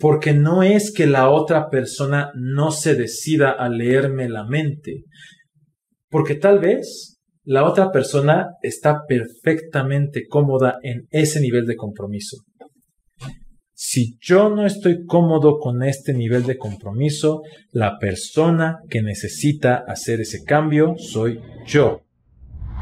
Porque no es que la otra persona no se decida a leerme la mente. Porque tal vez la otra persona está perfectamente cómoda en ese nivel de compromiso. Si yo no estoy cómodo con este nivel de compromiso, la persona que necesita hacer ese cambio soy yo.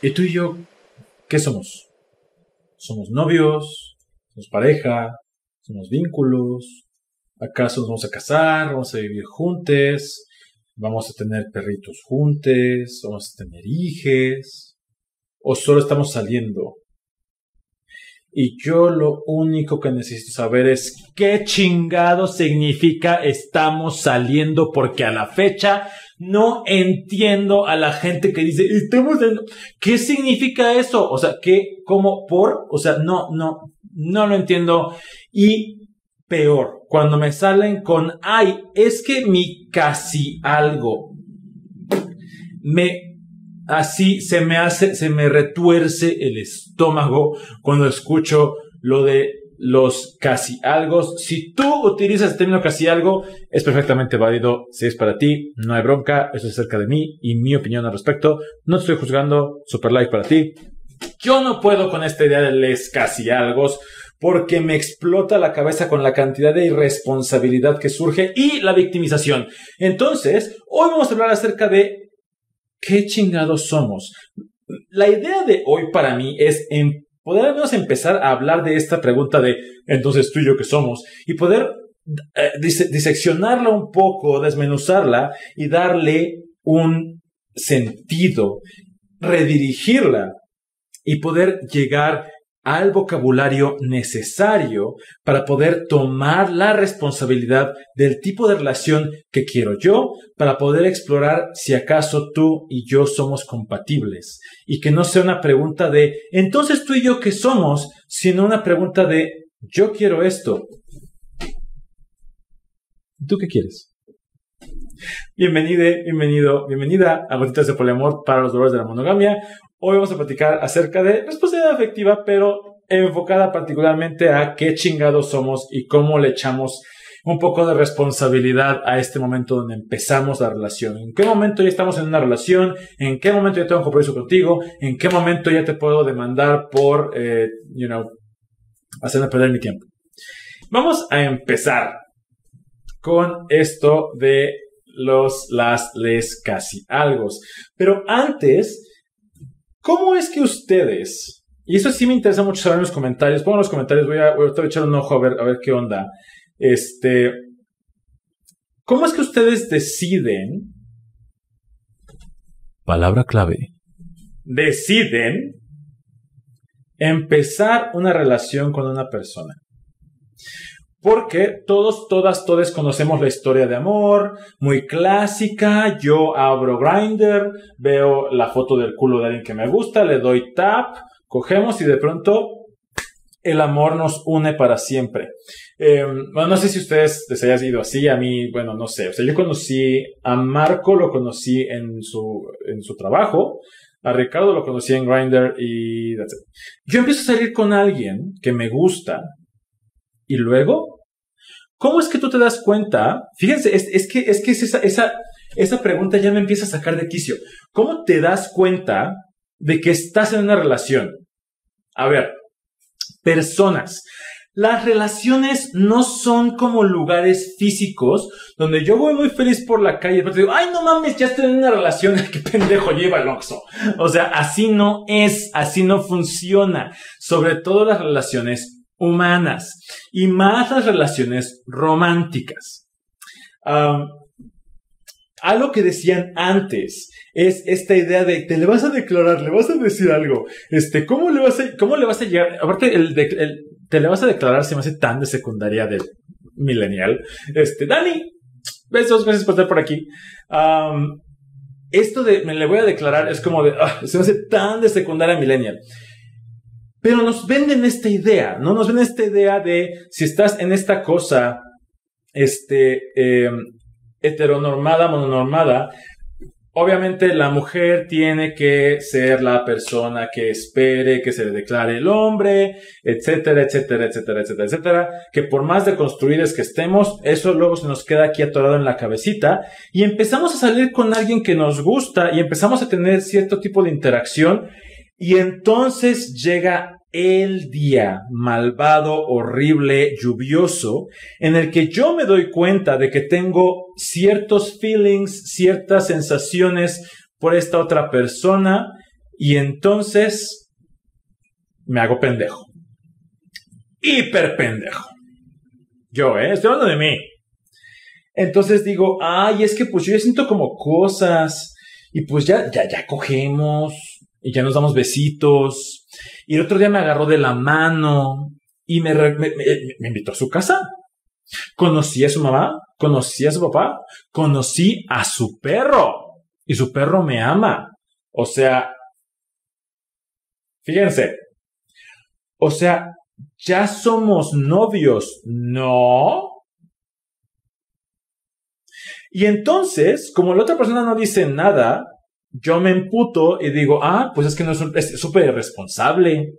¿Y tú y yo qué somos? ¿Somos novios? ¿Somos pareja? ¿Somos vínculos? ¿Acaso nos vamos a casar? ¿Vamos a vivir juntos? ¿Vamos a tener perritos juntos? ¿Vamos a tener hijes? ¿O solo estamos saliendo y yo lo único que necesito saber es qué chingado significa estamos saliendo porque a la fecha no entiendo a la gente que dice estamos. ¿Qué significa eso? O sea, ¿qué? ¿Cómo? ¿Por? O sea, no, no, no lo entiendo. Y peor, cuando me salen con, ay, es que mi casi algo me así se me hace, se me retuerce el estómago cuando escucho lo de los casi algo. Si tú utilizas el término casi algo, es perfectamente válido. Si es para ti, no hay bronca. Eso es acerca de mí y mi opinión al respecto. No te estoy juzgando. Super like para ti. Yo no puedo con esta idea de les casi algo porque me explota la cabeza con la cantidad de irresponsabilidad que surge y la victimización. Entonces, hoy vamos a hablar acerca de ¿qué chingados somos? La idea de hoy para mí es poder al menos empezar a hablar de esta pregunta de entonces tú y yo qué somos y poder eh, diseccionarla un poco, desmenuzarla y darle un sentido, redirigirla y poder llegar al vocabulario necesario para poder tomar la responsabilidad del tipo de relación que quiero yo, para poder explorar si acaso tú y yo somos compatibles. Y que no sea una pregunta de, entonces tú y yo qué somos, sino una pregunta de, yo quiero esto. ¿Tú qué quieres? Bienvenido, bienvenido, bienvenida a Gotitas de Poliamor para los dolores de la monogamia. Hoy vamos a platicar acerca de responsabilidad afectiva, pero enfocada particularmente a qué chingados somos y cómo le echamos un poco de responsabilidad a este momento donde empezamos la relación. ¿En qué momento ya estamos en una relación? ¿En qué momento ya tengo un compromiso contigo? ¿En qué momento ya te puedo demandar por, eh, you know, hacerme perder mi tiempo? Vamos a empezar con esto de los, las, les, casi algo. Pero antes, ¿Cómo es que ustedes, y eso sí me interesa mucho saber en los comentarios, pongan los comentarios, voy a, voy a echar un ojo a ver, a ver qué onda. Este, ¿cómo es que ustedes deciden? Palabra clave. Deciden empezar una relación con una persona. Porque todos, todas, todos conocemos la historia de amor, muy clásica. Yo abro Grinder, veo la foto del culo de alguien que me gusta, le doy tap, cogemos y de pronto el amor nos une para siempre. Em, bueno, no sé si ustedes les haya ido así, a mí, bueno, no sé. O sea, yo conocí a Marco, lo conocí en su, en su trabajo. A Ricardo lo conocí en Grindr y Yo empiezo a salir con alguien que me gusta, y luego, ¿cómo es que tú te das cuenta? Fíjense, es, que, es que esa, esa, esa pregunta ya me empieza a sacar de quicio. ¿Cómo te das cuenta de que estás en una relación? A ver, personas. Las relaciones no son como lugares físicos donde yo voy muy feliz por la calle y te digo, ay, no mames, ya estoy en una relación, qué pendejo lleva el oxo. O sea, así no es, así no funciona. Sobre todo las relaciones humanas y más las relaciones románticas. algo que decían antes es esta idea de te le vas a declarar, le vas a decir algo. Este, ¿cómo le vas a, cómo le vas a llegar? Aparte, el, el te le vas a declarar se me hace tan de secundaria del millennial. Este, Dani, besos, gracias por estar por aquí. esto de me le voy a declarar es como de, ah, se me hace tan de secundaria millennial. Pero nos venden esta idea, ¿no? Nos venden esta idea de si estás en esta cosa, este, eh, heteronormada, mononormada, obviamente la mujer tiene que ser la persona que espere que se le declare el hombre, etcétera, etcétera, etcétera, etcétera, etcétera, que por más deconstruidas que estemos, eso luego se nos queda aquí atorado en la cabecita y empezamos a salir con alguien que nos gusta y empezamos a tener cierto tipo de interacción y entonces llega el día malvado, horrible, lluvioso, en el que yo me doy cuenta de que tengo ciertos feelings, ciertas sensaciones por esta otra persona, y entonces me hago pendejo. Hiper pendejo. Yo, ¿eh? Estoy hablando de mí. Entonces digo, ay, es que pues yo ya siento como cosas, y pues ya, ya, ya cogemos, y ya nos damos besitos, y el otro día me agarró de la mano y me, invitó a su casa. Conocí a su mamá, conocí a su papá, conocí a su perro y su perro me ama. O sea, fíjense, o sea, ya somos novios, ¿no? Y entonces, como la otra persona no dice nada, yo me emputo y digo, ah, pues es que no es súper irresponsable.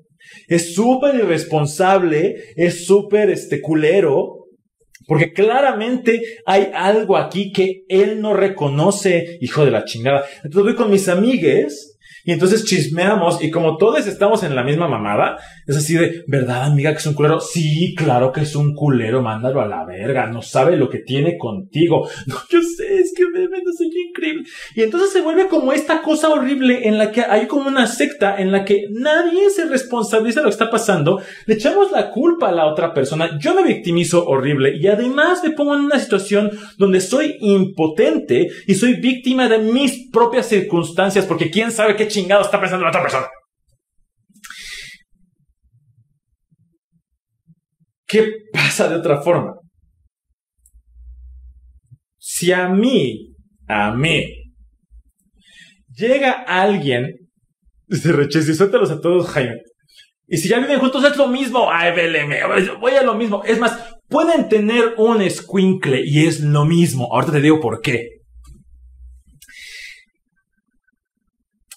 Es súper irresponsable, es súper este culero, porque claramente hay algo aquí que él no reconoce, hijo de la chingada. Entonces voy con mis amigues y entonces chismeamos y como todos estamos en la misma mamada, es así de, ¿verdad amiga que es un culero? Sí, claro que es un culero, mándalo a la verga, no sabe lo que tiene contigo. No, yo sé, es que me, no soy increíble. Y entonces se vuelve como esta cosa horrible en la que hay como una secta en la que nadie se responsabiliza de lo que está pasando, le echamos la culpa a la otra persona, yo me victimizo horrible y además me pongo en una situación donde soy impotente y soy víctima de mis propias circunstancias porque quién sabe qué chingado está pensando la otra persona. ¿Qué pasa de otra forma? Si a mí, a mí, llega alguien, dice Rechesi, suéltalos a todos, Jaime. Y si ya viven juntos es lo mismo. Ay, BLM, voy a lo mismo. Es más, pueden tener un squinkle y es lo mismo. Ahorita te digo por qué.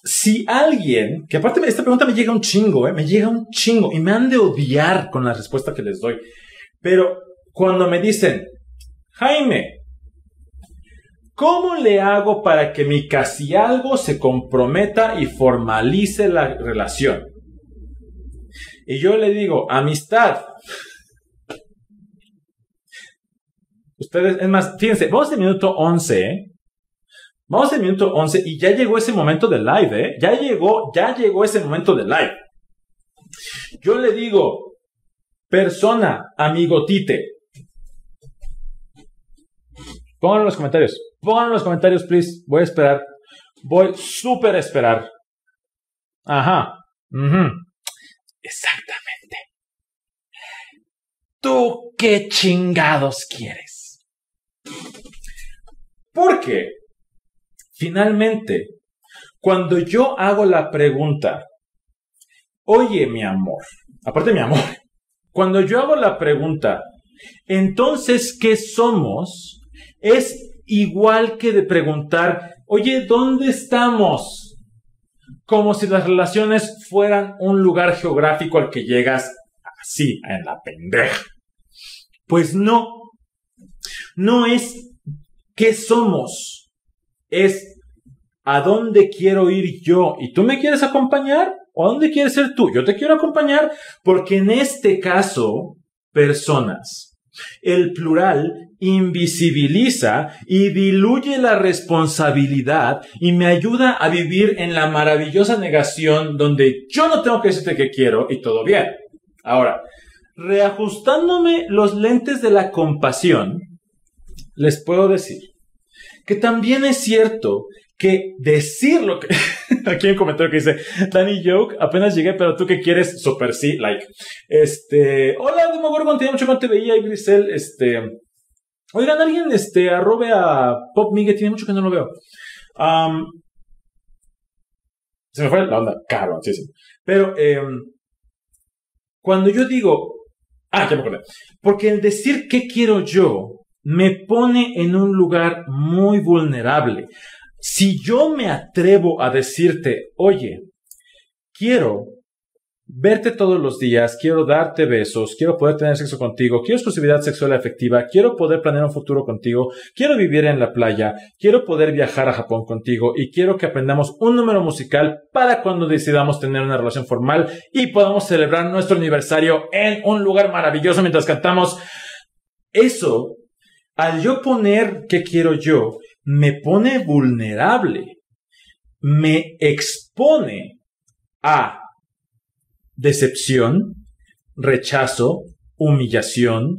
Si alguien, que aparte esta pregunta me llega un chingo, ¿eh? me llega un chingo y me han de odiar con la respuesta que les doy. Pero cuando me dicen, Jaime, ¿cómo le hago para que mi casi algo se comprometa y formalice la relación? Y yo le digo, amistad. Ustedes, es más, fíjense, vamos al minuto 11, ¿eh? Vamos al minuto 11 y ya llegó ese momento de live, ¿eh? Ya llegó, ya llegó ese momento de live. Yo le digo, persona, amigo Tite. Pónganlo en los comentarios. Pónganlo en los comentarios, please. Voy a esperar. Voy súper a esperar. Ajá. Exactamente. ¿Tú qué chingados quieres? ¿Por qué? Finalmente, cuando yo hago la pregunta, oye mi amor, aparte mi amor, cuando yo hago la pregunta, entonces, ¿qué somos? Es igual que de preguntar, oye, ¿dónde estamos? Como si las relaciones fueran un lugar geográfico al que llegas así, en la pendeja. Pues no, no es qué somos, es ¿a dónde quiero ir yo? ¿Y tú me quieres acompañar? ¿O a dónde quieres ser tú? Yo te quiero acompañar porque en este caso, personas. El plural invisibiliza y diluye la responsabilidad y me ayuda a vivir en la maravillosa negación donde yo no tengo que decirte que quiero y todo bien. Ahora, reajustándome los lentes de la compasión, les puedo decir que también es cierto que decir lo que... Aquí hay un comentario que dice, Danny Joke, apenas llegué, pero tú qué quieres, super sí, like. Este, hola, Demogorgon, tenía mucho que no te veía, y Grisel, este... Oigan, alguien, este, arrobe a Pop Miguel, tiene mucho que no lo veo. se me fue la onda, caro, sí, sí. Pero, em, cuando yo digo, ah, ya me acordé, porque el decir qué quiero yo me pone en un lugar muy vulnerable. Si yo me atrevo a decirte, oye, quiero verte todos los días, quiero darte besos, quiero poder tener sexo contigo, quiero exclusividad sexual efectiva, quiero poder planear un futuro contigo, quiero vivir en la playa, quiero poder viajar a Japón contigo y quiero que aprendamos un número musical para cuando decidamos tener una relación formal y podamos celebrar nuestro aniversario en un lugar maravilloso mientras cantamos. Eso, al yo poner qué quiero yo, me pone vulnerable, me expone a decepción, rechazo, humillación,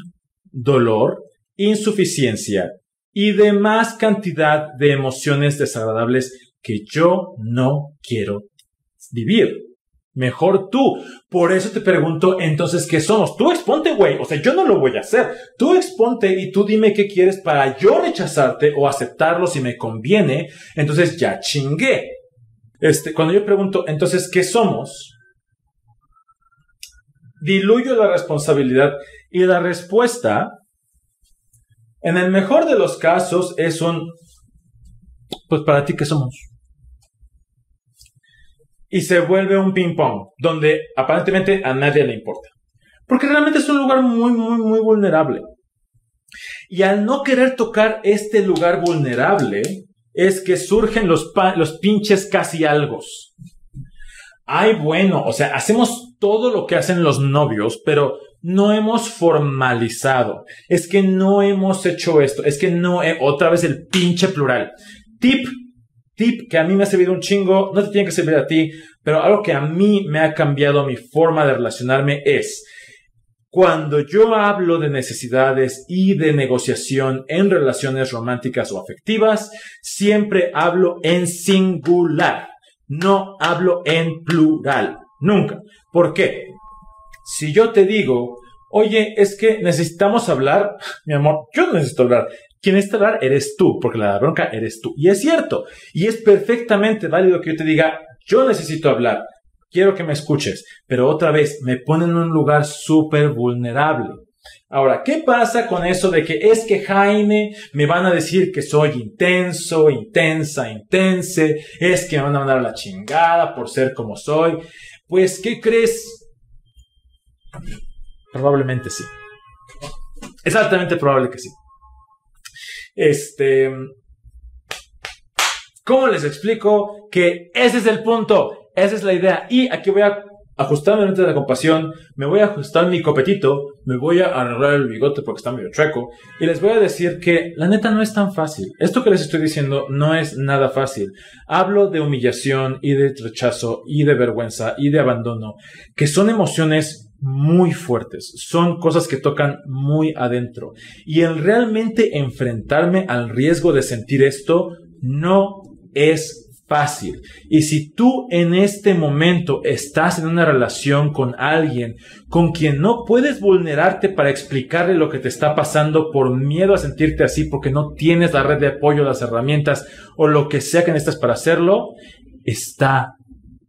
dolor, insuficiencia y demás cantidad de emociones desagradables que yo no quiero vivir. Mejor tú. Por eso te pregunto, entonces, ¿qué somos? Tú exponte, güey. O sea, yo no lo voy a hacer. Tú exponte y tú dime qué quieres para yo rechazarte o aceptarlo si me conviene. Entonces ya chingué. Este, cuando yo pregunto, entonces, ¿qué somos? Diluyo la responsabilidad y la respuesta, en el mejor de los casos, es un, pues para ti, ¿qué somos? Y se vuelve un ping-pong, donde aparentemente a nadie le importa. Porque realmente es un lugar muy, muy, muy vulnerable. Y al no querer tocar este lugar vulnerable, es que surgen los, los pinches casi algo. Ay, bueno, o sea, hacemos todo lo que hacen los novios, pero no hemos formalizado. Es que no hemos hecho esto. Es que no, otra vez el pinche plural. Tip tip que a mí me ha servido un chingo, no te tiene que servir a ti, pero algo que a mí me ha cambiado mi forma de relacionarme es cuando yo hablo de necesidades y de negociación en relaciones románticas o afectivas, siempre hablo en singular, no hablo en plural, nunca. ¿Por qué? Si yo te digo, oye, es que necesitamos hablar, mi amor, yo no necesito hablar, quien está hablar eres tú, porque la bronca eres tú. Y es cierto. Y es perfectamente válido que yo te diga, yo necesito hablar, quiero que me escuches. Pero otra vez, me ponen en un lugar súper vulnerable. Ahora, ¿qué pasa con eso de que es que Jaime me van a decir que soy intenso, intensa, intense, es que me van a mandar a la chingada por ser como soy? Pues, ¿qué crees? Probablemente sí. Es altamente probable que sí. Este, ¿cómo les explico que ese es el punto? Esa es la idea. Y aquí voy a ajustarme el de la compasión, me voy a ajustar mi copetito, me voy a arreglar el bigote porque está medio chueco, y les voy a decir que la neta no es tan fácil. Esto que les estoy diciendo no es nada fácil. Hablo de humillación y de rechazo y de vergüenza y de abandono, que son emociones muy fuertes, son cosas que tocan muy adentro. Y el realmente enfrentarme al riesgo de sentir esto no es fácil. Y si tú en este momento estás en una relación con alguien con quien no puedes vulnerarte para explicarle lo que te está pasando por miedo a sentirte así porque no tienes la red de apoyo, las herramientas o lo que sea que necesitas para hacerlo, está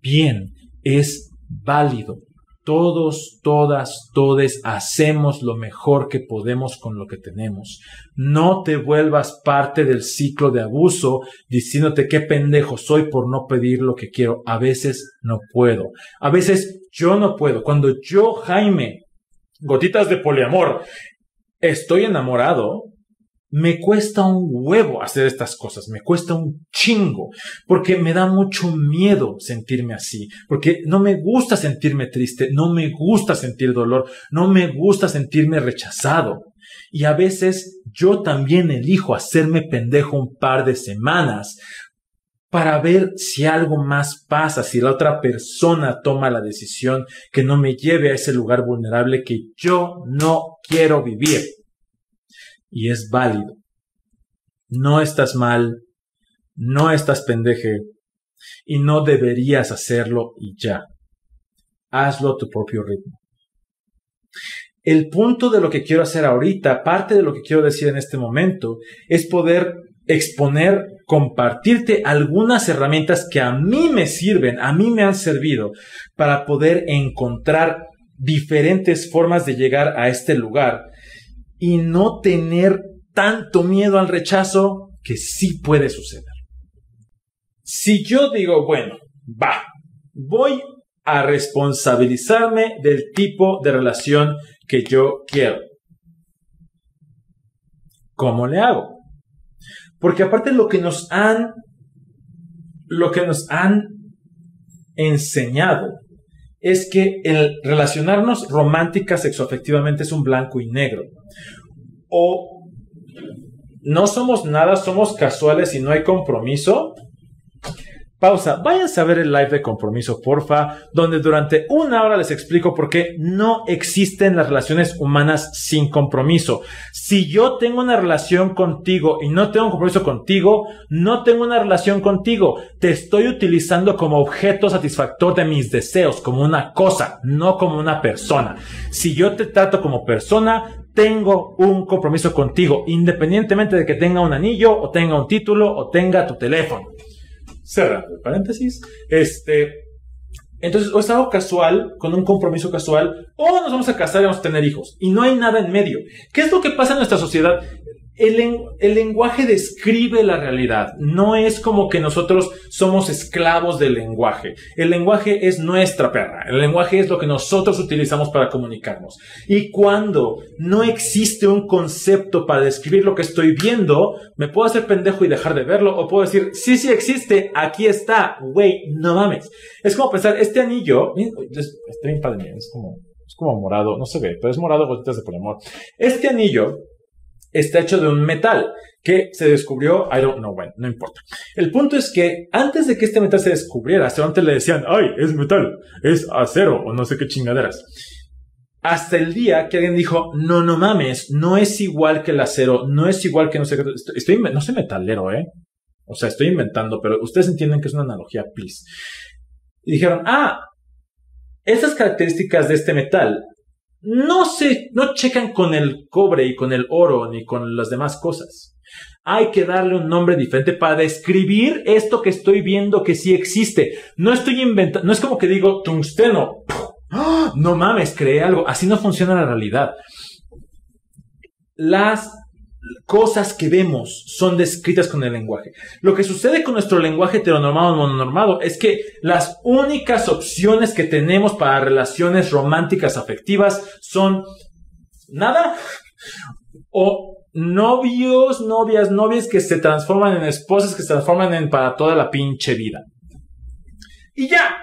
bien, es válido. Todos, todas, todes hacemos lo mejor que podemos con lo que tenemos. No te vuelvas parte del ciclo de abuso diciéndote qué pendejo soy por no pedir lo que quiero. A veces no puedo. A veces yo no puedo. Cuando yo, Jaime, gotitas de poliamor, estoy enamorado, me cuesta un huevo hacer estas cosas, me cuesta un chingo, porque me da mucho miedo sentirme así, porque no me gusta sentirme triste, no me gusta sentir dolor, no me gusta sentirme rechazado. Y a veces yo también elijo hacerme pendejo un par de semanas para ver si algo más pasa, si la otra persona toma la decisión que no me lleve a ese lugar vulnerable que yo no quiero vivir y es válido. no estás mal, no estás pendeje y no deberías hacerlo y ya. Hazlo a tu propio ritmo. El punto de lo que quiero hacer ahorita, parte de lo que quiero decir en este momento, es poder exponer, compartirte algunas herramientas que a mí me sirven, a mí me han servido para poder encontrar diferentes formas de llegar a este lugar y no tener tanto miedo al rechazo que sí puede suceder. Si yo digo, bueno, va, voy a responsabilizarme del tipo de relación que yo quiero. ¿Cómo le hago? Porque aparte lo que nos han, lo que nos han enseñado es que el relacionarnos romántica sexoafectivamente es un blanco y negro. O no somos nada, somos casuales y no hay compromiso, Pausa, váyanse a ver el live de compromiso, porfa, donde durante una hora les explico por qué no existen las relaciones humanas sin compromiso. Si yo tengo una relación contigo y no tengo un compromiso contigo, no tengo una relación contigo. Te estoy utilizando como objeto satisfactor de mis deseos, como una cosa, no como una persona. Si yo te trato como persona, tengo un compromiso contigo, independientemente de que tenga un anillo o tenga un título o tenga tu teléfono cerrando el paréntesis, este, entonces, o es algo casual, con un compromiso casual, o nos vamos a casar y vamos a tener hijos. Y no hay nada en medio. ¿Qué es lo que pasa en nuestra sociedad? El, lenguaje describe la realidad. No es como que nosotros somos esclavos del lenguaje. El lenguaje es nuestra perra. El lenguaje es lo que nosotros utilizamos para comunicarnos. Y cuando no existe un concepto para describir lo que estoy viendo, me puedo hacer pendejo y dejar de verlo. O puedo decir, sí, sí existe, aquí está. Güey, no mames. Es como pensar, este anillo, padre, es como, es como morado, no se ve, pero es morado gotitas de poliamor. Este anillo está hecho de un metal que se descubrió, I don't know when, no importa. El punto es que antes de que este metal se descubriera, hasta antes le decían, ay, es metal, es acero o no sé qué chingaderas. Hasta el día que alguien dijo, no, no mames, no es igual que el acero, no es igual que no sé qué, estoy, no soy metalero, eh. O sea, estoy inventando, pero ustedes entienden que es una analogía, please. Y dijeron, ah, esas características de este metal no se, no checan con el cobre y con el oro ni con las demás cosas. Hay que darle un nombre diferente para describir esto que estoy viendo que sí existe. No estoy inventando, no es como que digo tungsteno. ¡Ah! No mames, creé algo. Así no funciona la realidad. Las cosas que vemos son descritas con el lenguaje. Lo que sucede con nuestro lenguaje heteronormado mononormado es que las únicas opciones que tenemos para relaciones románticas afectivas son nada o novios, novias, novias que se transforman en esposas, que se transforman en para toda la pinche vida. Y ya.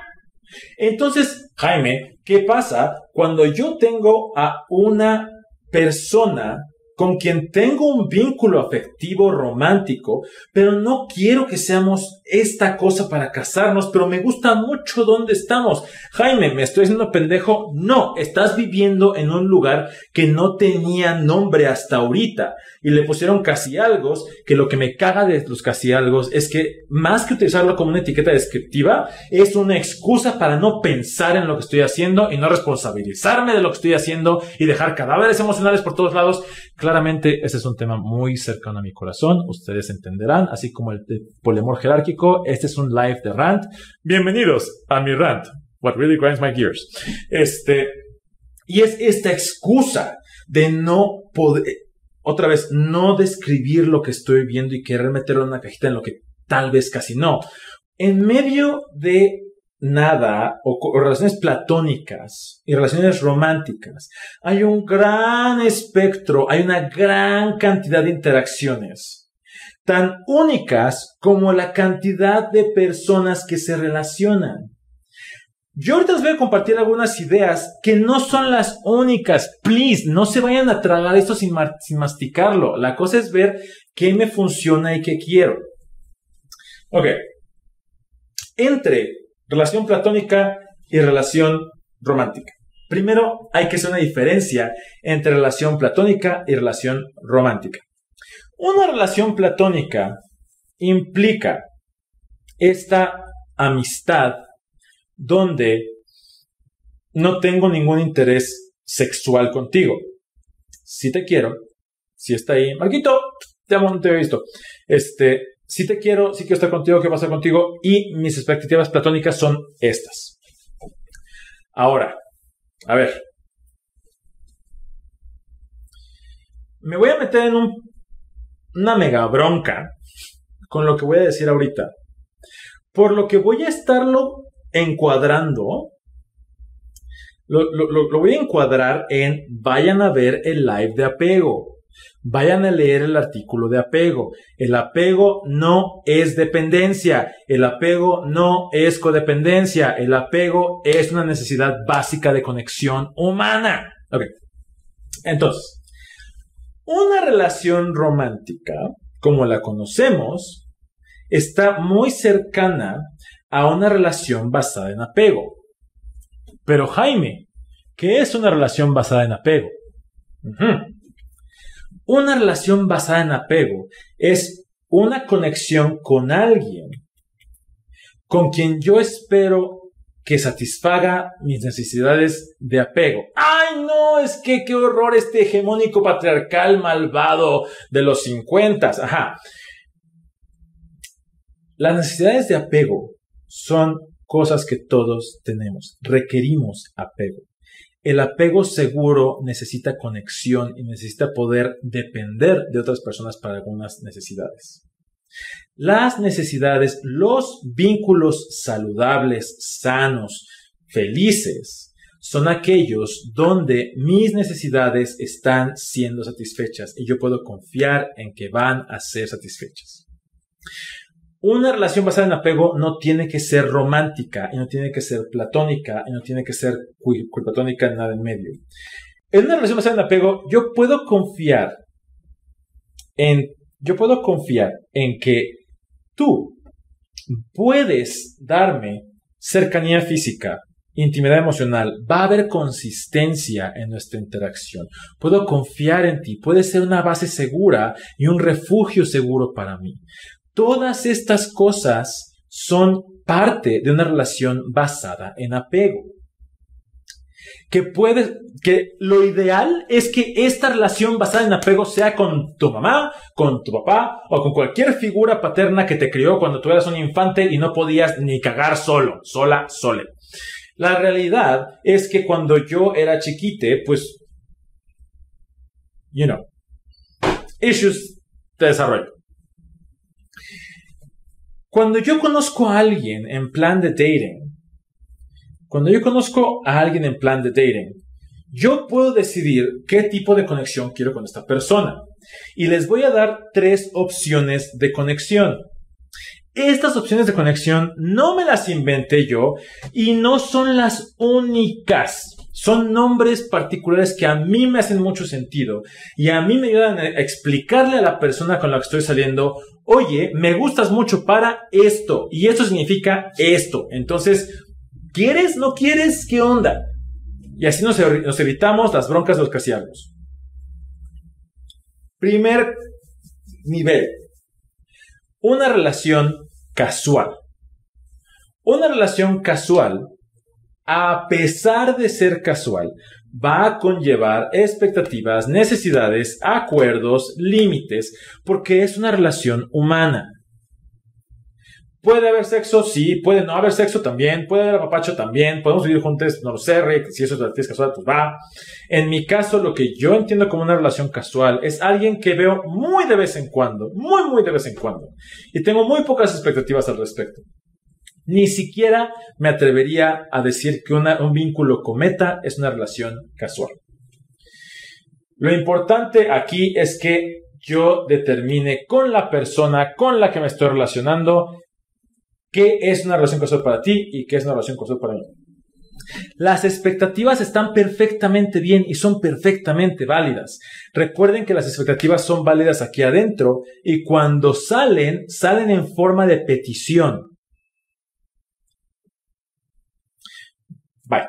Entonces, Jaime, ¿qué pasa cuando yo tengo a una persona con quien tengo un vínculo afectivo romántico, pero no quiero que seamos esta cosa para casarnos, pero me gusta mucho dónde estamos. Jaime, ¿me estoy haciendo pendejo? No, estás viviendo en un lugar que no tenía nombre hasta ahorita y le pusieron casi algo, que lo que me caga de los casi algo es que más que utilizarlo como una etiqueta descriptiva, es una excusa para no pensar en lo que estoy haciendo y no responsabilizarme de lo que estoy haciendo y dejar cadáveres emocionales por todos lados. Claramente ese es un tema muy cercano a mi corazón, ustedes entenderán, así como el polemor jerárquico, este es un live de rant. Bienvenidos a mi rant, what really grinds my gears. Este, y es esta excusa de no poder, otra vez, no describir lo que estoy viendo y querer meterlo en una cajita en lo que tal vez casi no. En medio de nada o, relaciones platónicas y relaciones románticas, hay un gran espectro, hay una gran cantidad de interacciones, tan únicas como la cantidad de personas que se relacionan. Yo ahorita les voy a compartir algunas ideas que no son las únicas. Please, no se vayan a tragar esto sin, sin masticarlo. La cosa es ver qué me funciona y qué quiero. Ok. Entre relación platónica y relación romántica. Primero, hay que hacer una diferencia entre relación platónica y relación romántica. Una relación platónica implica esta amistad donde no tengo ningún interés sexual contigo. Si te quiero, si está ahí, Marquito, te amo, no te he visto. Este, si te quiero, si quiero estar contigo, ¿qué pasa contigo? Y mis expectativas platónicas son estas. Ahora, a ver. Me voy a meter en un, una mega bronca con lo que voy a decir ahorita. Por lo que voy a estarlo encuadrando lo, voy a encuadrar en vayan a ver el live de apego. Vayan a leer el artículo de apego. El apego no es dependencia. El apego no es codependencia. El apego es una necesidad básica de conexión humana. Ok. Entonces, una relación romántica, como la conocemos, está muy cercana a una relación basada en apego. Pero Jaime, ¿qué es una relación basada en apego? Una relación basada en apego es una conexión con alguien con quien yo espero que satisfaga mis necesidades de apego. ¡Ay, no! Es que qué horror este hegemónico patriarcal malvado de los 50. Ajá. Las necesidades de apego son cosas que todos tenemos. Requerimos apego. El apego seguro necesita conexión y necesita poder depender de otras personas para algunas necesidades. Las necesidades, los vínculos saludables, sanos, felices, son aquellos donde mis necesidades están siendo satisfechas y yo puedo confiar en que van a ser satisfechas. Una relación basada en apego no tiene que ser romántica y no tiene que ser platónica y no tiene que ser platónica en nada en medio. En una relación basada en apego, yo puedo confiar en, yo puedo confiar en que tú puedes darme cercanía física, intimidad emocional, va a haber consistencia en nuestra interacción. Puedo confiar en ti, puede ser una base segura y un refugio seguro para mí. Todas estas cosas son parte de una relación basada en apego. Que puede, que lo ideal es que esta relación basada en apego sea con tu mamá, con tu papá o con cualquier figura paterna que te crió cuando tú eras un infante y no podías ni cagar solo, sola, sole. La realidad es que cuando yo era chiquite, pues, you know, issues de desarrollo. Cuando yo conozco a alguien en plan de dating, cuando yo conozco a alguien en plan de dating, yo puedo decidir qué tipo de conexión quiero con esta persona. Y les voy a dar tres opciones de conexión. Estas opciones de conexión no me las inventé yo y no son las únicas. Son nombres particulares que a mí me hacen mucho sentido y a mí me ayudan a explicarle a la persona con la que estoy saliendo oye, me gustas mucho para esto y esto significa esto. Entonces, ¿quieres? ¿No quieres? ¿Qué onda? Y así nos, evitamos las broncas de los casiagos. Primer nivel. Una relación casual. Una relación casual, a pesar de ser casual, va a conllevar expectativas, necesidades, acuerdos, límites, porque es una relación humana. ¿Puede haber sexo? Sí. ¿Puede no haber sexo? También. ¿Puede haber apapacho? También. ¿Podemos vivir juntos? No lo sé, Rick. Si eso es casual, pues va. En mi caso, lo que yo entiendo como una relación casual es alguien que veo muy de vez en cuando. Muy, muy de vez en cuando. Y tengo muy pocas expectativas al respecto. Ni siquiera me atrevería a decir que un vínculo cometa es una relación casual. Lo importante aquí es que yo determine con la persona con la que me estoy relacionando qué es una relación casual para ti y qué es una relación casual para mí. Las expectativas están perfectamente bien y son perfectamente válidas. Recuerden que las expectativas son válidas aquí adentro y cuando salen, salen en forma de petición. Bye.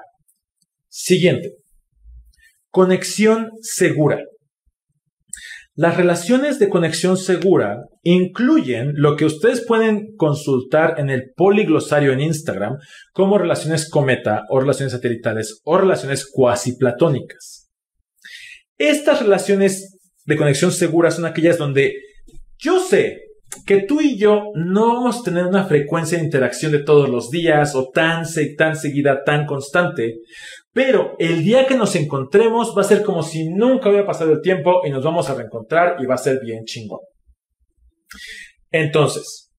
Siguiente. Conexión segura. Las relaciones de conexión segura incluyen lo que ustedes pueden consultar en el poliglosario en Instagram como relaciones cometa o relaciones satelitales o relaciones cuasi platónicas. Estas relaciones de conexión segura son aquellas donde yo sé que tú y yo no vamos a tener una frecuencia de interacción de todos los días o tan, tan seguida, tan constante, pero el día que nos encontremos va a ser como si nunca hubiera pasado el tiempo y nos vamos a reencontrar y va a ser bien chingón. Entonces,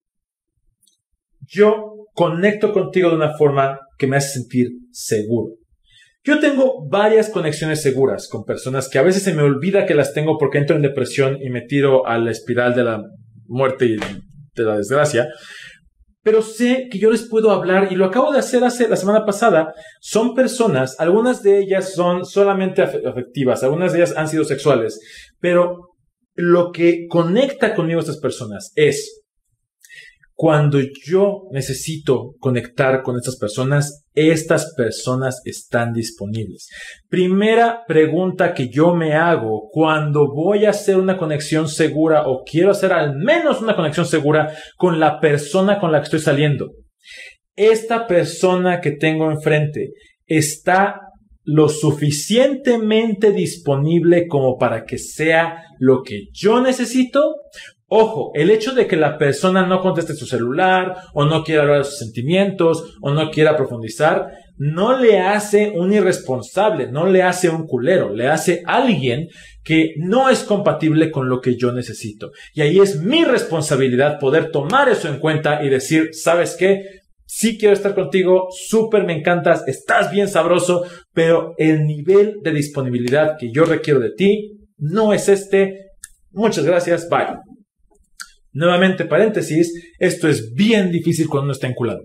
yo conecto contigo de una forma que me hace sentir seguro. Yo tengo varias conexiones seguras con personas que a veces se me olvida que las tengo porque entro en depresión y me tiro a la espiral de la muerte y de la desgracia. Pero sé que yo les puedo hablar y lo acabo de hacer hace la semana pasada. Son personas, algunas de ellas son solamente afectivas, algunas de ellas han sido sexuales, pero lo que conecta conmigo estas personas es cuando yo necesito conectar con estas personas, estas personas están disponibles. Primera pregunta que yo me hago cuando voy a hacer una conexión segura o quiero hacer al menos una conexión segura con la persona con la que estoy saliendo. Esta persona que tengo enfrente está lo suficientemente disponible como para que sea lo que yo necesito Ojo, el hecho de que la persona no conteste su celular o no quiera hablar de sus sentimientos o no quiera profundizar, no le hace un irresponsable, no le hace un culero, le hace alguien que no es compatible con lo que yo necesito. Y ahí es mi responsabilidad poder tomar eso en cuenta y decir, ¿sabes qué? Sí quiero estar contigo, súper me encantas, estás bien sabroso, pero el nivel de disponibilidad que yo requiero de ti no es este. Muchas gracias, bye. Nuevamente, paréntesis, esto es bien difícil cuando uno está enculado.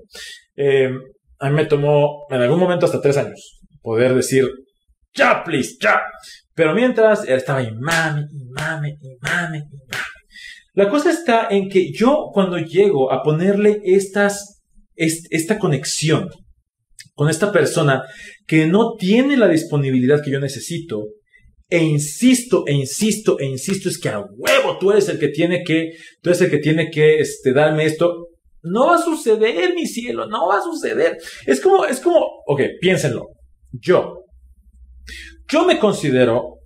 Eh, a mí me tomó en algún momento hasta tres años poder decir, ya, please, ya. Pero mientras estaba y mami, y mami, y mami, y mami. La cosa está en que yo cuando llego a ponerle estas, esta conexión con esta persona que no tiene la disponibilidad que yo necesito, e insisto, e insisto, e insisto, es que a huevo tú eres el que tiene que, tú eres el que tiene que, este, darme esto. No va a suceder, mi cielo, no va a suceder. Es como, es como, ok, piénsenlo. Yo, yo me considero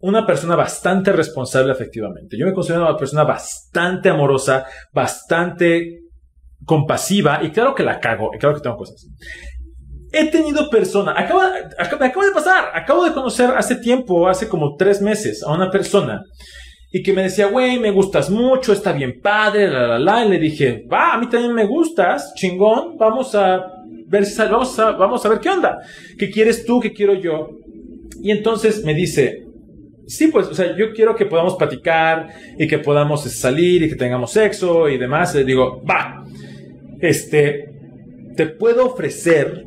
una persona bastante responsable efectivamente. Yo me considero una persona bastante amorosa, bastante compasiva y claro que la cago, y claro que tengo cosas. He tenido personas, acaba, acaba de pasar, acabo de conocer hace tiempo, hace como tres meses, a una persona y que me decía, güey, me gustas mucho, está bien padre, la, la, la. Y le dije, va, a mí también me gustas, chingón, vamos a ver vamos a, vamos a ver qué onda. ¿Qué quieres tú? ¿Qué quiero yo? Y entonces me dice, sí, pues, o sea, yo quiero que podamos platicar y que podamos salir y que tengamos sexo y demás. Le digo, va, este, te puedo ofrecer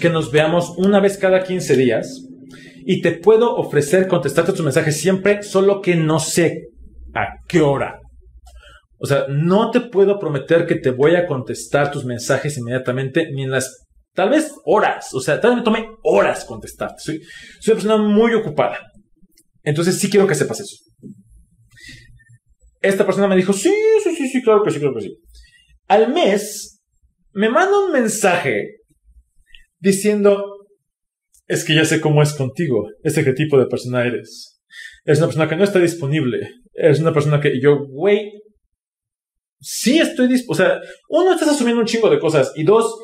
que nos veamos una vez cada 15 días y te puedo ofrecer contestarte tus mensajes siempre, solo que no sé a qué hora. O sea, no te puedo prometer que te voy a contestar tus mensajes inmediatamente ni en las tal vez horas. O sea, tal vez me tome horas contestarte. Soy, soy una persona muy ocupada. Entonces sí quiero que sepas eso. Esta persona me dijo, sí, sí, sí, sí, claro que sí, claro que sí. Al mes me manda un mensaje diciendo, es que ya sé cómo es contigo, este qué tipo de persona eres. Es una persona que no está disponible. Es una persona que yo, güey, sí estoy disponible. O sea, uno, estás asumiendo un chingo de cosas. Y dos,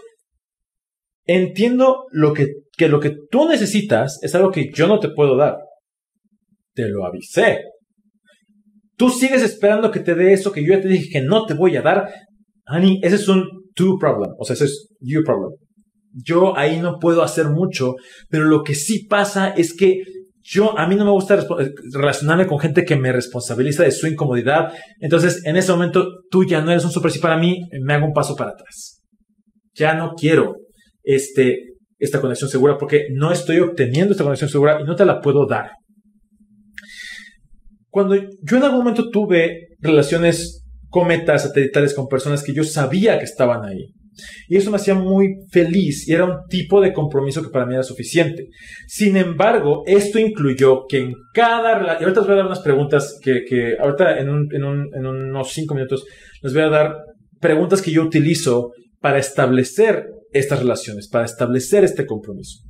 entiendo lo que, que lo que tú necesitas es algo que yo no te puedo dar. Te lo avisé. Tú sigues esperando que te dé eso que yo ya te dije que no te voy a dar. Honey, ese es un tu problem. O sea, ese es your problem yo ahí no puedo hacer mucho, pero lo que sí pasa es que yo, a mí no me gusta relacionarme con gente que me responsabiliza de su incomodidad. Entonces, en ese momento, tú ya no eres un super sí para mí, me hago un paso para atrás. Ya no quiero este, esta conexión segura porque no estoy obteniendo esta conexión segura y no te la puedo dar. Cuando yo en algún momento tuve relaciones cometas satelitales con personas que yo sabía que estaban ahí, Y eso me hacía muy feliz y era un tipo de compromiso que para mí era suficiente. Sin embargo, esto incluyó que en cada... Y ahorita les voy a dar unas preguntas que, que ahorita en, en, un, en unos cinco minutos les voy a dar preguntas que yo utilizo para establecer estas relaciones, para establecer este compromiso.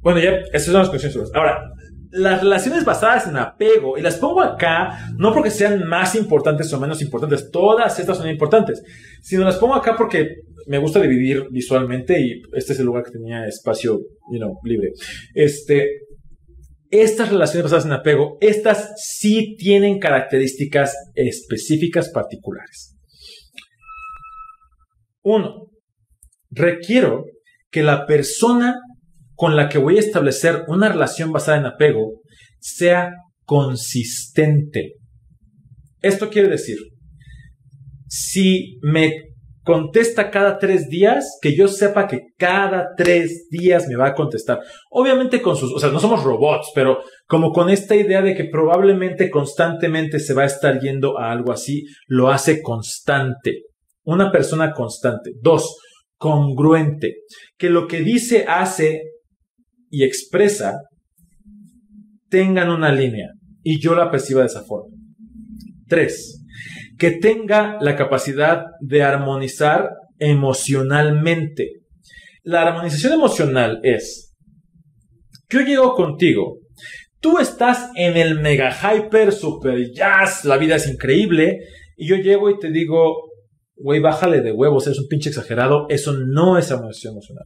bueno, ya, esas son las cuestiones. Ahora, las relaciones basadas en apego, y las pongo acá no porque sean más importantes o menos importantes, todas estas son importantes, sino las pongo acá porque me gusta dividir visualmente y este es el lugar que tenía espacio, you libre. Este, estas relaciones basadas en apego, estas sí tienen características específicas particulares. Uno, requiero que la persona con la que voy a establecer una relación basada en apego sea consistente. Esto quiere decir, si me contesta cada tres días, que yo sepa que cada tres días me va a contestar. Obviamente con sus, o sea, no somos robots, pero como con esta idea de que probablemente constantemente se va a estar yendo a algo así, lo hace constante. Una persona constante. Dos, congruente. Que lo que dice, hace y expresa tengan una línea y yo la perciba de esa forma. Tres, que tenga la capacidad de armonizar emocionalmente. La armonización emocional es, yo llego contigo, tú estás en el mega hyper, super jazz, la vida es increíble, y yo llego y te digo, güey, bájale de huevos, eres un pinche exagerado, eso no es armonización emocional.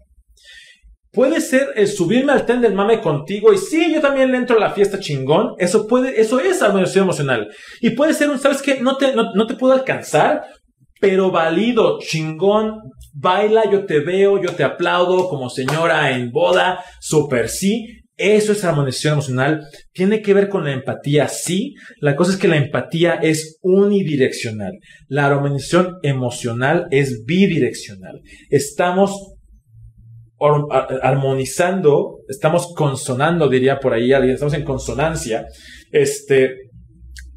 Puede ser el subirme al tren del mame contigo y sí, yo también le entro a la fiesta chingón. Eso puede, eso es armonización emocional. Y puede ser un, ¿sabes qué? No te, no, te puedo alcanzar, pero valido, chingón, baila, yo te veo, yo te aplaudo como señora en boda, super sí. Eso es armonización emocional. Tiene que ver con la empatía, sí. La cosa es que la empatía es unidireccional. La armonización emocional es bidireccional. Estamos armonizando, estamos consonando, diría por ahí alguien, estamos en consonancia, este,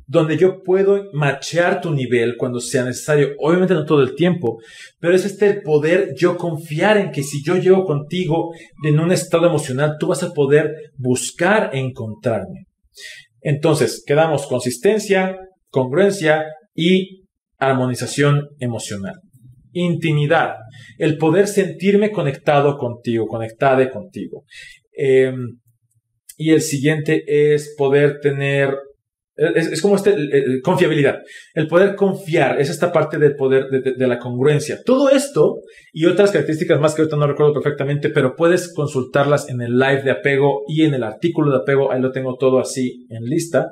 donde yo puedo machear tu nivel cuando sea necesario, obviamente no todo el tiempo, pero es este el poder yo confiar en que si yo llego contigo en un estado emocional, tú vas a poder buscar encontrarme. Entonces, quedamos consistencia, congruencia y armonización emocional intimidad, el poder sentirme conectado contigo, conectada contigo. Em, y el siguiente es poder tener, es, como este, confiabilidad, el poder confiar, es esta parte del poder de, la congruencia. Todo esto y otras características más que ahorita no recuerdo perfectamente, pero puedes consultarlas en el live de apego y en el artículo de apego, ahí lo tengo todo así en lista.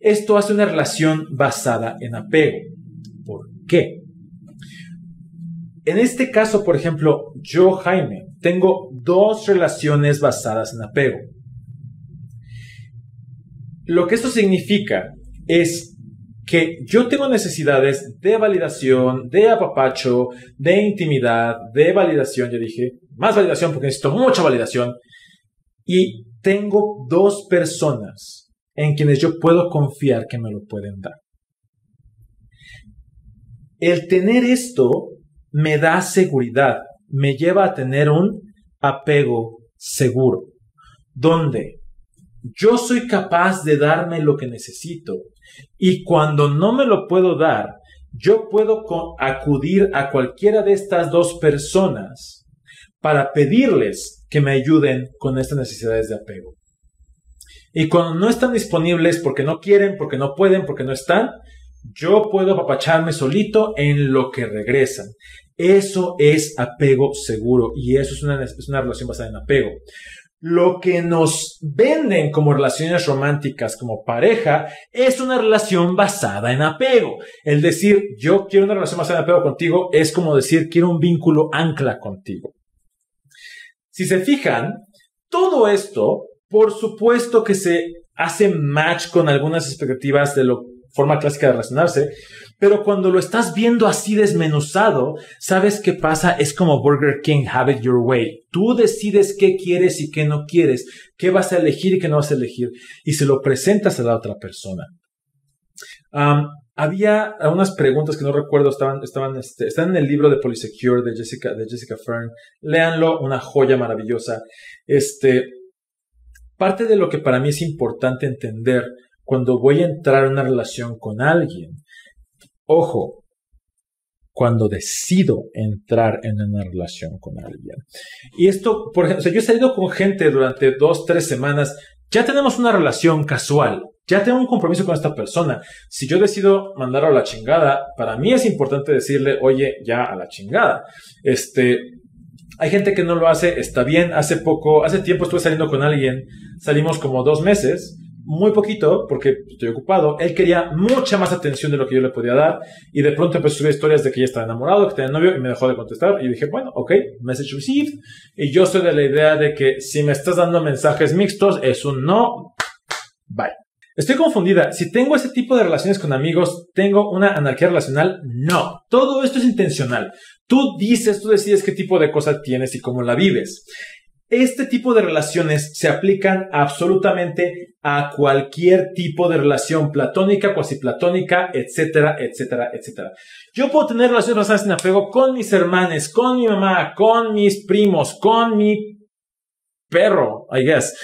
Esto hace una relación basada en apego. ¿Por qué? En este caso, por ejemplo, yo, Jaime, tengo dos relaciones basadas en apego. Lo que esto significa es que yo tengo necesidades de validación, de apapacho, de intimidad, de validación, ya dije, más validación porque necesito mucha validación, y tengo dos personas en quienes yo puedo confiar que me lo pueden dar. El tener esto me da seguridad, me lleva a tener un apego seguro, donde yo soy capaz de darme lo que necesito y cuando no me lo puedo dar, yo puedo acudir a cualquiera de estas dos personas para pedirles que me ayuden con estas necesidades de apego. Y cuando no están disponibles porque no quieren, porque no pueden, porque no están, yo puedo apapacharme solito en lo que regresan. Eso es apego seguro y eso es una, es una relación basada en apego. Lo que nos venden como relaciones románticas, como pareja, es una relación basada en apego. El decir yo quiero una relación basada en apego contigo es como decir quiero un vínculo ancla contigo. Si se fijan, todo esto, por supuesto que se hace match con algunas expectativas de lo forma clásica de relacionarse, pero cuando lo estás viendo así desmenuzado, ¿sabes qué pasa? Es como Burger King, have it your way. Tú decides qué quieres y qué no quieres, qué vas a elegir y qué no vas a elegir, y se lo presentas a la otra persona. había unas preguntas que no recuerdo, estaban, estaban, este, están en el libro de Polysecure de Jessica, de Jessica Fern. Léanlo, una joya maravillosa. Este, parte de lo que para mí es importante entender cuando voy a entrar en una relación con alguien, ojo, cuando decido entrar en una relación con alguien. Y esto, por ejemplo, yo he salido con gente durante dos, tres semanas, ya tenemos una relación casual, ya tengo un compromiso con esta persona. Si yo decido mandarlo a la chingada, para mí es importante decirle, oye, ya a la chingada. Este, hay gente que no lo hace, está bien. Hace poco, hace tiempo estuve saliendo con alguien, salimos como dos meses muy poquito porque estoy ocupado. Él quería mucha más atención de lo que yo le podía dar y de pronto empezó a historias de que ella estaba enamorado, que tenía novio y me dejó de contestar y dije, bueno, ok, message received. Y yo soy de la idea de que si me estás dando mensajes mixtos es un no, bye. Estoy confundida. Si tengo ese tipo de relaciones con amigos, ¿tengo una anarquía relacional? No. Todo esto es intencional. Tú dices, tú decides qué tipo de cosas tienes y cómo la vives. Este tipo de relaciones se aplican absolutamente a cualquier tipo de relación platónica, cuasi platónica, etcétera, etcétera, etcétera. Yo puedo tener relaciones basadas en apego con mis hermanos, con mi mamá, con mis primos, con mi perro, I guess.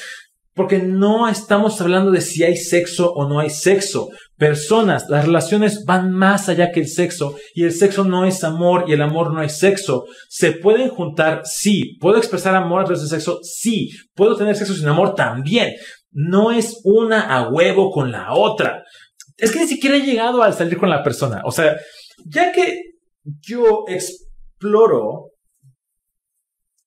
Porque no estamos hablando de si hay sexo o no hay sexo. Personas, las relaciones van más allá que el sexo y el sexo no es amor y el amor no es sexo. ¿Se pueden juntar? Sí. ¿Puedo expresar amor a través del sexo? Sí. ¿Puedo tener sexo sin amor? También. No es una a huevo con la otra. Es que ni siquiera he llegado al salir con la persona. O sea, ya que yo exploro,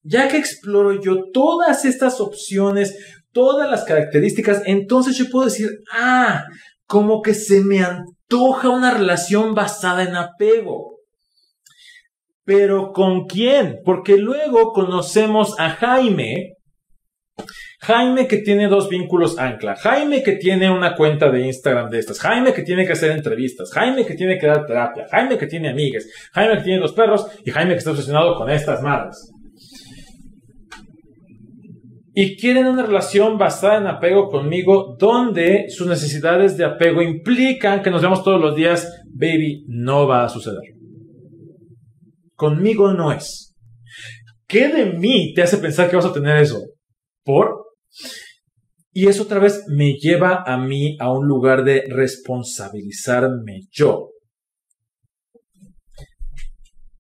ya que exploro yo todas estas opciones, todas las características, entonces yo puedo decir, ah, como que se me antoja una relación basada en apego. Pero ¿con quién? Porque luego conocemos a Jaime, Jaime que tiene dos vínculos ancla, Jaime que tiene una cuenta de Instagram de estas, Jaime que tiene que hacer entrevistas, Jaime que tiene que dar terapia, Jaime que tiene amigas, Jaime que tiene dos perros. Y Jaime que está obsesionado con estas madres y quieren una relación basada en apego conmigo donde sus necesidades de apego implican que nos vemos todos los días, baby, no va a suceder. Conmigo no es. ¿Qué de mí te hace pensar que vas a tener eso? ¿Por? Y eso otra vez me lleva a mí a un lugar de responsabilizarme yo.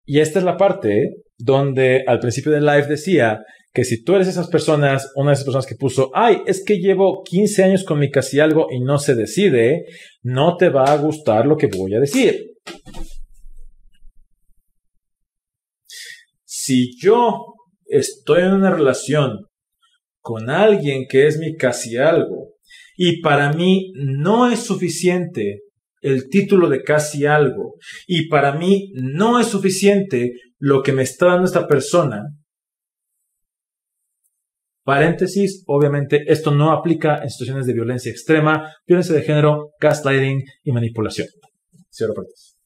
Y esta es la parte donde al principio del live decía que si tú eres esas personas, una de esas personas que puso, ay, es que llevo 15 años con mi casi algo y no se decide, no te va a gustar lo que voy a decir. Si yo estoy en una relación con alguien que es mi casi algo y para mí no es suficiente el título de casi algo y para mí no es suficiente lo que me está dando esta persona, Paréntesis, obviamente esto no aplica en situaciones de violencia extrema, violencia de género, gaslighting y manipulación. Cierro paréntesis.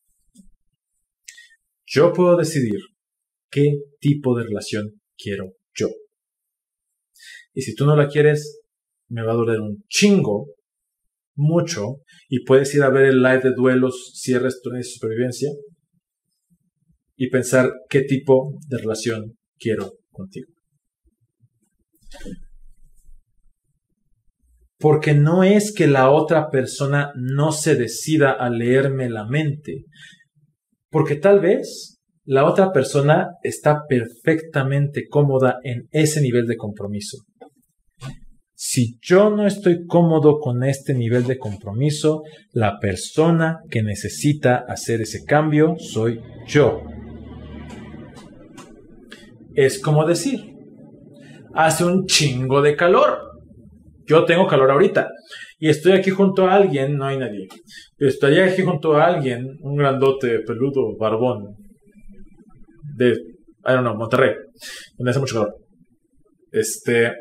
Yo puedo decidir qué tipo de relación quiero yo. Y si tú no la quieres, me va a doler un chingo, mucho, y puedes ir a ver el live de duelos, cierres, de supervivencia, y pensar qué tipo de relación quiero contigo. Porque no es que la otra persona no se decida a leerme la mente. Porque tal vez la otra persona está perfectamente cómoda en ese nivel de compromiso. Si yo no estoy cómodo con este nivel de compromiso, la persona que necesita hacer ese cambio soy yo. Es como decir, hace un chingo de calor. Yo tengo calor ahorita. Y estoy aquí junto a alguien, no hay nadie. estaría aquí junto a alguien, un grandote, peludo, barbón, de, I don't know, Monterrey, donde hace mucho calor. Este,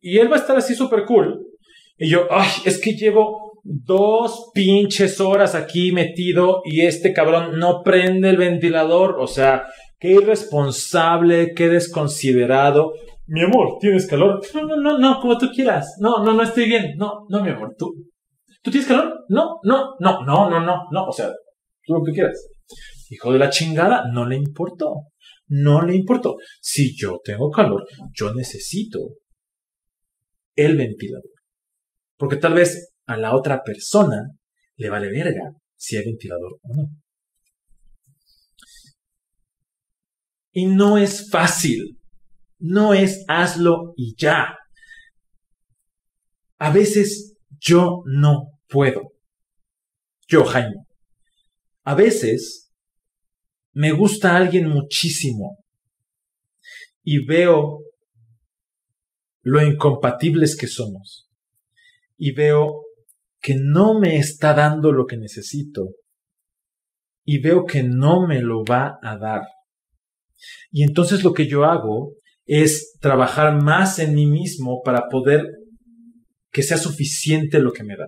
y él va a estar así súper cool. Y yo, ay, es que llevo dos pinches horas aquí metido y este cabrón no prende el ventilador. O sea, qué irresponsable, qué desconsiderado mi amor, ¿tienes calor? No, no, no, no, como tú quieras. No, no, no estoy bien. No, no, mi amor, tú. ¿Tú tienes calor? No, no, no, no, no, no, no. O sea, tú lo que quieras. Hijo de la chingada, no le importó. No le importó. Si yo tengo calor, yo necesito el ventilador. Porque tal vez a la otra persona le vale verga si hay ventilador o no. Y no es fácil. No es hazlo y ya. A veces yo no puedo. Yo, Jaime. A veces me gusta alguien muchísimo y veo lo incompatibles que somos y veo que no me está dando lo que necesito y veo que no me lo va a dar. Y entonces lo que yo hago es trabajar más en mí mismo para poder que sea suficiente lo que me da,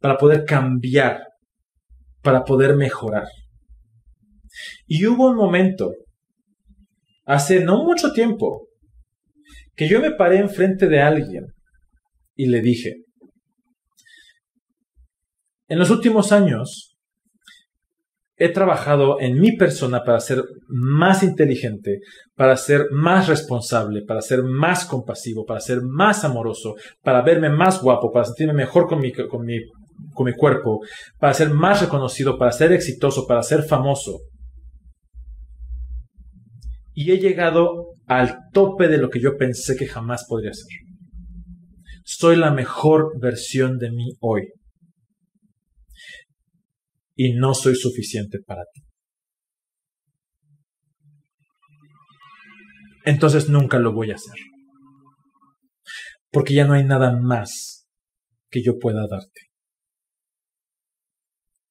para poder cambiar, para poder mejorar. Y hubo un momento, hace no mucho tiempo, que yo me paré enfrente de alguien y le dije, en los últimos años he trabajado en mi persona para ser más inteligente, para ser más responsable, para ser más compasivo, para ser más amoroso, para verme más guapo, para sentirme mejor con mi, con mi, con mi cuerpo, para ser más reconocido, para ser exitoso, para ser famoso. Y he llegado al tope de lo que yo pensé que jamás podría ser. Soy la mejor versión de mí hoy y no soy suficiente para ti. Entonces nunca lo voy a hacer. Porque ya no hay nada más que yo pueda darte.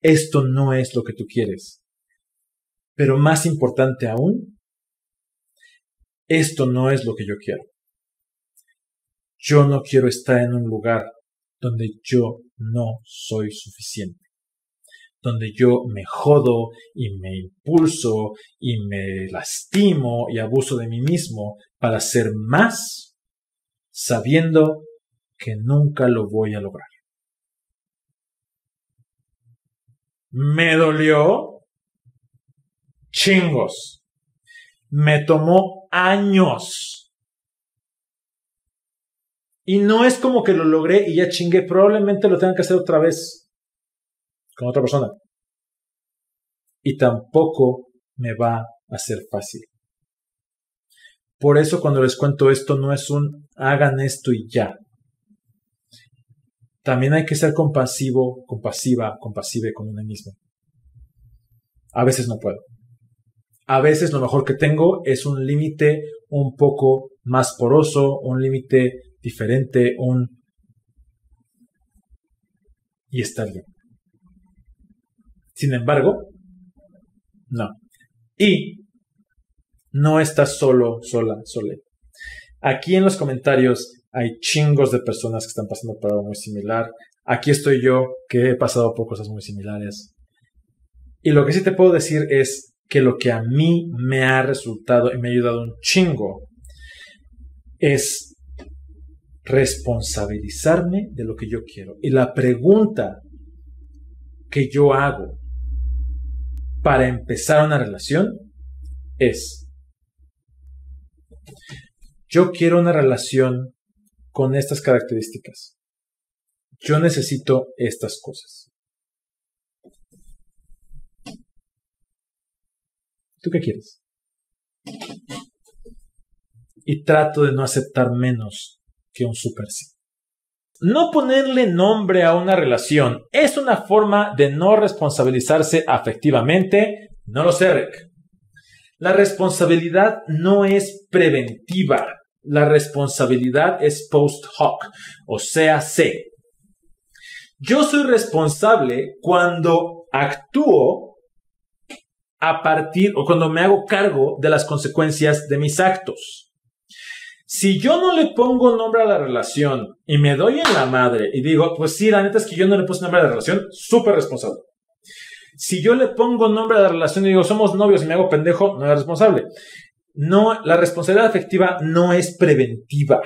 Esto no es lo que tú quieres. Pero más importante aún, esto no es lo que yo quiero. Yo no quiero estar en un lugar donde yo no soy suficiente donde yo me jodo y me impulso y me lastimo y abuso de mí mismo para ser más, sabiendo que nunca lo voy a lograr. Me dolió chingos. Me tomó años. Y no es como que lo logré y ya chingué. Probablemente lo tenga que hacer otra vez con otra persona. Y tampoco me va a ser fácil. Por eso cuando les cuento esto no es un hagan esto y ya. También hay que ser compasivo, compasiva, compasive con uno mismo. A veces no puedo. A veces lo mejor que tengo es un límite un poco más poroso, un límite diferente, un... Y está bien. Sin embargo, no. Y no estás solo, sola, sole. Aquí en los comentarios hay chingos de personas que están pasando por algo muy similar. Aquí estoy yo, que he pasado por cosas muy similares. Y lo que sí te puedo decir es que lo que a mí me ha resultado y me ha ayudado un chingo es responsabilizarme de lo que yo quiero. Y la pregunta que yo hago para empezar una relación es, yo quiero una relación con estas características. Yo necesito estas cosas. ¿Tú qué quieres? Y trato de no aceptar menos que un super sí. No ponerle nombre a una relación es una forma de no responsabilizarse afectivamente. No lo sé, Rick. La responsabilidad no es preventiva. La responsabilidad es post hoc, o sea, sé. Yo soy responsable cuando actúo a partir o cuando me hago cargo de las consecuencias de mis actos. Si yo no le pongo nombre a la relación y me doy en la madre y digo, pues sí, la neta es que yo no le puse nombre a la relación, súper responsable. Si yo le pongo nombre a la relación y digo, somos novios y me hago pendejo, no es responsable. No, la responsabilidad afectiva no es preventiva,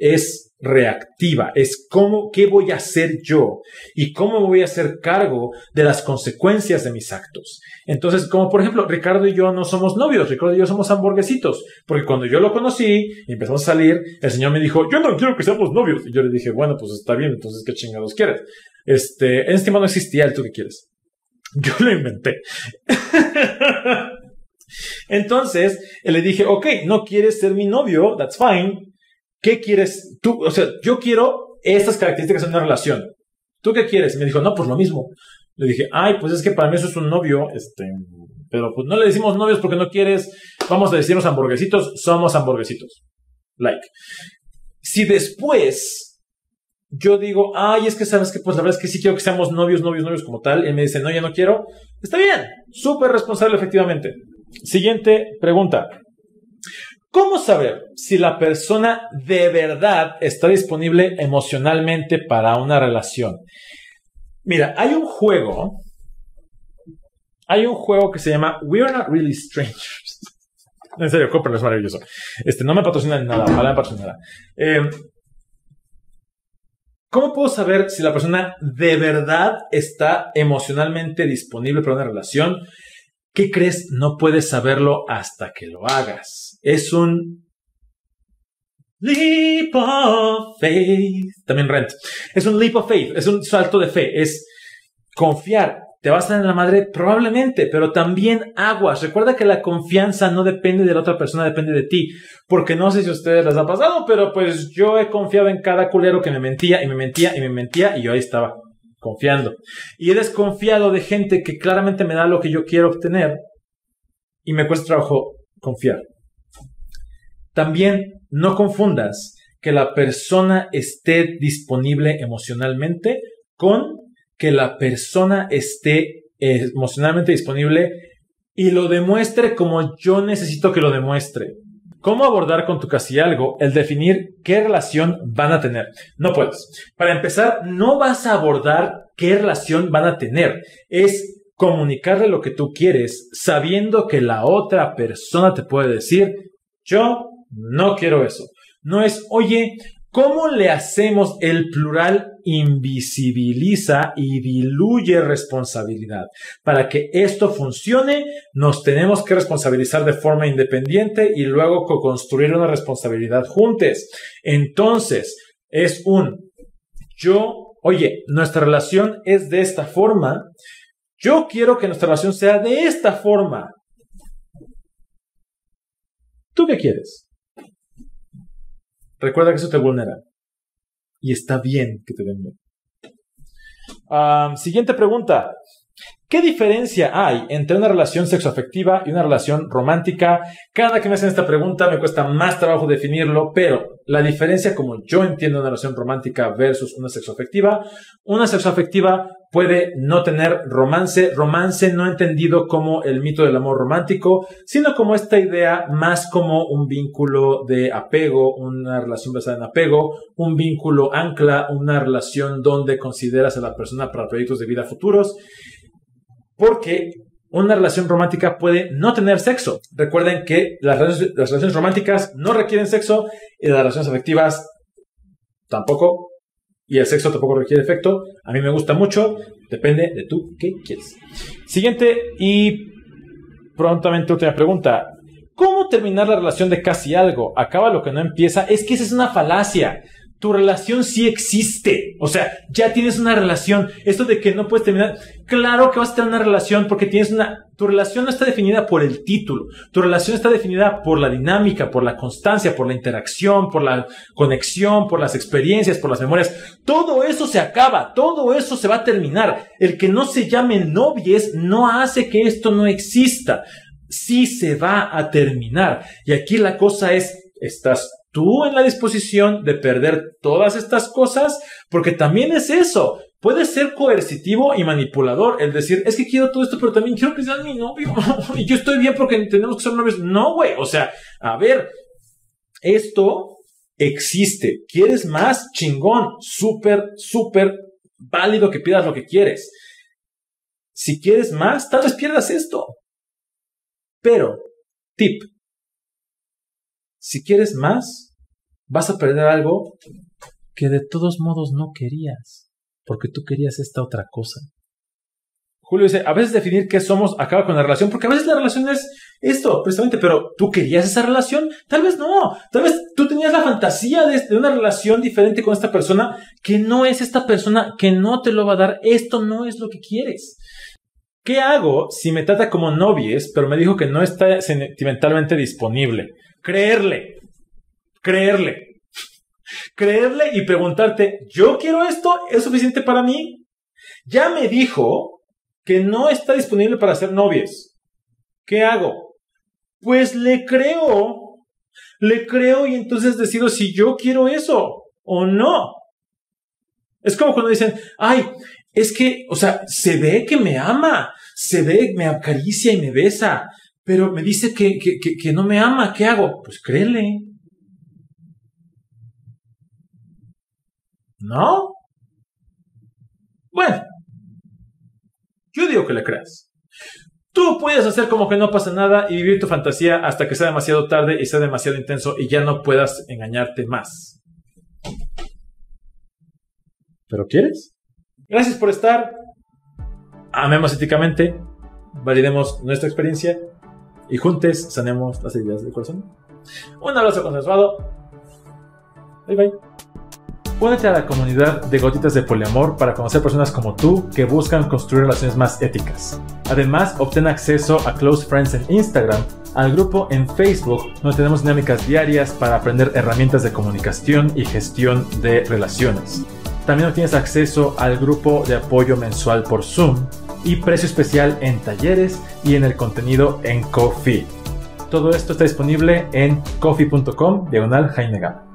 es reactiva, es cómo, qué voy a hacer yo y cómo voy a hacer cargo de las consecuencias de mis actos. Entonces, como por ejemplo, Ricardo y yo no somos novios, Ricardo y yo somos hamburguesitos, porque cuando yo lo conocí y empezamos a salir, el señor me dijo, yo no quiero que seamos novios. Y yo le dije, bueno, pues está bien, entonces, ¿qué chingados quieres? Este, en este no existía el tú que quieres. Yo lo inventé. Entonces, le dije, ok, no quieres ser mi novio, that's fine, ¿qué quieres tú? O sea, yo quiero estas características en una relación. ¿Tú qué quieres? me dijo, no, pues lo mismo. Le dije, ay, pues es que para mí eso es un novio, este, pero pues no le decimos novios porque no quieres, vamos a decirnos hamburguesitos, somos hamburguesitos. Like. Si después yo digo, ay, es que sabes que pues la verdad es que sí quiero que seamos novios, novios, novios como tal, y me dice, no, ya no quiero, está bien, súper responsable efectivamente. Siguiente pregunta. ¿Cómo saber si la persona de verdad está disponible emocionalmente para una relación? Mira, hay un juego, hay un juego que se llama We're Not Really Strangers. En serio, cómpralo, es maravilloso. Este, no me patrocina ni nada, ojalá me patrocinara. Eh, ¿Cómo puedo saber si la persona de verdad está emocionalmente disponible para una relación? ¿Qué crees? No puedes saberlo hasta que lo hagas. Es un leap of faith. También rent. Es un leap of faith. Es un salto de fe. Es confiar. ¿Te vas a dar en la madre? Probablemente, pero también aguas. Recuerda que la confianza no depende de la otra persona, depende de ti. Porque no sé si a ustedes les ha pasado, pero pues yo he confiado en cada culero que me mentía y me mentía y me mentía y yo ahí estaba confiando. Y he desconfiado de gente que claramente me da lo que yo quiero obtener y me cuesta trabajo confiar. También no confundas que la persona esté disponible emocionalmente con que la persona esté emocionalmente disponible y lo demuestre como yo necesito que lo demuestre. ¿Cómo abordar con tu casi algo el definir qué relación van a tener? No puedes. Para empezar, no vas a abordar qué relación van a tener. Es comunicarle lo que tú quieres sabiendo que la otra persona te puede decir, yo no quiero eso. No es, oye, ¿Cómo le hacemos? El plural invisibiliza y diluye responsabilidad. Para que esto funcione, nos tenemos que responsabilizar de forma independiente y luego co-construir una responsabilidad juntos. Entonces, es un yo, oye, nuestra relación es de esta forma. Yo quiero que nuestra relación sea de esta forma. ¿Tú qué quieres? Recuerda que eso te vulnera. Y está bien que te den siguiente pregunta. ¿Qué diferencia hay entre una relación sexoafectiva y una relación romántica? Cada que me hacen esta pregunta me cuesta más trabajo definirlo, pero la diferencia como yo entiendo una relación romántica versus una sexoafectiva, una sexoafectiva puede no tener romance, romance no entendido como el mito del amor romántico, sino como esta idea más como un vínculo de apego, una relación basada en apego, un vínculo ancla, una relación donde consideras a la persona para proyectos de vida futuros porque una relación romántica puede no tener sexo. Recuerden que las relaciones, románticas no requieren sexo y las relaciones afectivas tampoco. Y el sexo tampoco requiere efecto. A mí me gusta mucho. Depende de tú qué quieres. Siguiente y prontamente última pregunta. ¿Cómo terminar la relación de casi algo? Acaba lo que no empieza. Es que esa es una falacia tu relación sí existe. O sea, ya tienes una relación. Esto de que no puedes terminar. Claro que vas a tener una relación porque tienes una. Tu relación no está definida por el título. Tu relación está definida por la dinámica, por la constancia, por la interacción, por la conexión, por las experiencias, por las memorias. Todo eso se acaba. Todo eso se va a terminar. El que no se llame novies no hace que esto no exista. Sí se va a terminar. Y aquí la cosa es, estás tú en la disposición de perder todas estas cosas, porque también es eso. Puede ser coercitivo y manipulador el decir, es que quiero todo esto, pero también quiero que seas mi novio. y yo estoy bien porque tenemos que ser novios. No, güey. O sea, a ver, esto existe. ¿Quieres más? Chingón. Súper, súper válido que pidas lo que quieres. Si quieres más, tal vez pierdas esto. Pero, tip, si quieres más, vas a perder algo que de todos modos no querías, porque tú querías esta otra cosa. Julio dice, a veces definir qué somos acaba con la relación, porque a veces la relación es esto, precisamente, pero ¿tú querías esa relación? Tal vez no, tal vez tú tenías la fantasía de, una relación diferente con esta persona, que no es esta persona, que no te lo va a dar, esto no es lo que quieres. ¿Qué hago si me trata como novies, pero me dijo que no está sentimentalmente disponible? Creerle, creerle, creerle y preguntarte, ¿yo quiero esto? ¿Es suficiente para mí? Ya me dijo que no está disponible para ser novias. ¿Qué hago? Pues le creo. Le creo y entonces decido si yo quiero eso o no. Es como cuando dicen, ay, es que, o sea, se ve que me ama, se ve, me acaricia y me besa, pero me dice que, que, que, no me ama, ¿qué hago? Pues créele. ¿No? Bueno, yo digo que le creas. Tú puedes hacer como que no pasa nada y vivir tu fantasía hasta que sea demasiado tarde y sea demasiado intenso y ya no puedas engañarte más. ¿Pero quieres? Gracias por estar. Amemos éticamente, validemos nuestra experiencia y juntos sanemos las heridas del corazón. Un abrazo consensuado. Bye bye. Únete a la comunidad de Gotitas de Poliamor para conocer personas como tú que buscan construir relaciones más éticas. Además, obtén acceso a Close Friends en Instagram, al grupo en Facebook, donde tenemos dinámicas diarias para aprender herramientas de comunicación y gestión de relaciones. También obtienes acceso al grupo de apoyo mensual por Zoom y precio especial en talleres y en el contenido en Coffee. Todo esto está disponible en coffee.com diagonal Jaime